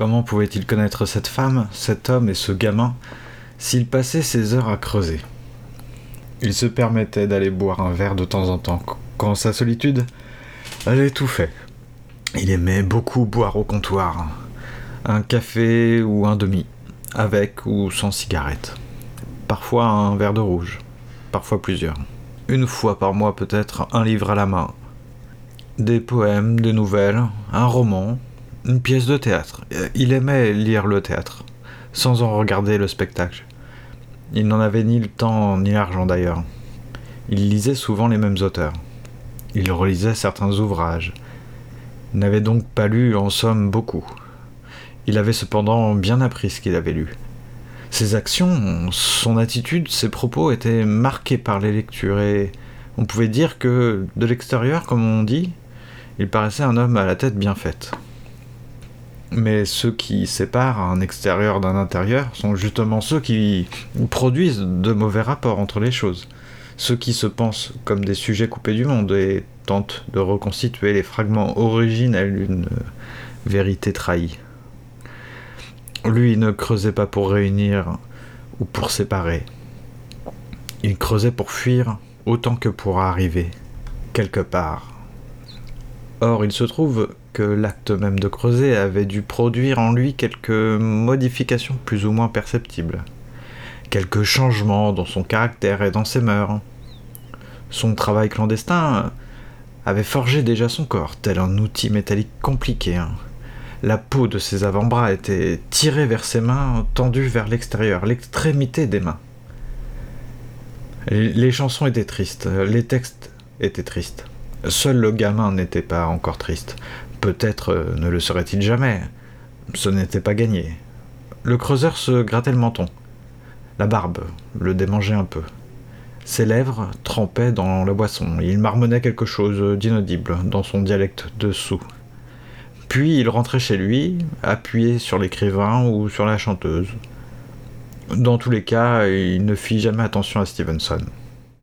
Comment pouvait-il connaître cette femme, cet homme et ce gamin s'il passait ses heures à creuser? Il se permettait d'aller boire un verre de temps en temps, quand sa solitude allait tout fait. Il aimait beaucoup boire au comptoir, un café ou un demi, avec ou sans cigarette. Parfois un verre de rouge, parfois plusieurs. Une fois par mois peut-être un livre à la main. Des poèmes, des nouvelles, un roman, une pièce de théâtre. Il aimait lire le théâtre, sans en regarder le spectacle. Il n'en avait ni le temps ni l'argent d'ailleurs. Il lisait souvent les mêmes auteurs. Il relisait certains ouvrages. Il n'avait donc pas lu en somme beaucoup. Il avait cependant bien appris ce qu'il avait lu. Ses actions, son attitude, ses propos étaient marqués par les lectures et on pouvait dire que, de l'extérieur, comme on dit, il paraissait un homme à la tête bien faite. Mais ceux qui séparent un extérieur d'un intérieur sont justement ceux qui produisent de mauvais rapports entre les choses. Ceux qui se pensent comme des sujets coupés du monde et tentent de reconstituer les fragments originels d'une vérité trahie. Lui ne creusait pas pour réunir ou pour séparer. Il creusait pour fuir autant que pour arriver quelque part. Or, il se trouve que l'acte même de creuser avait dû produire en lui quelques modifications plus ou moins perceptibles, quelques changements dans son caractère et dans ses mœurs. Son travail clandestin avait forgé déjà son corps, tel un outil métallique compliqué. Hein. La peau de ses avant-bras était tirée vers ses mains, tendue vers l'extérieur, l'extrémité des mains. Les chansons étaient tristes, les textes étaient tristes. Seul le gamin n'était pas encore triste. Peut-être euh, ne le serait-il jamais. Ce n'était pas gagné. Le creuseur se grattait le menton. La barbe le démangeait un peu. Ses lèvres trempaient dans la boisson. Il marmonnait quelque chose d'inaudible dans son dialecte dessous. Puis il rentrait chez lui, appuyé sur l'écrivain ou sur la chanteuse. Dans tous les cas, il ne fit jamais attention à Stevenson.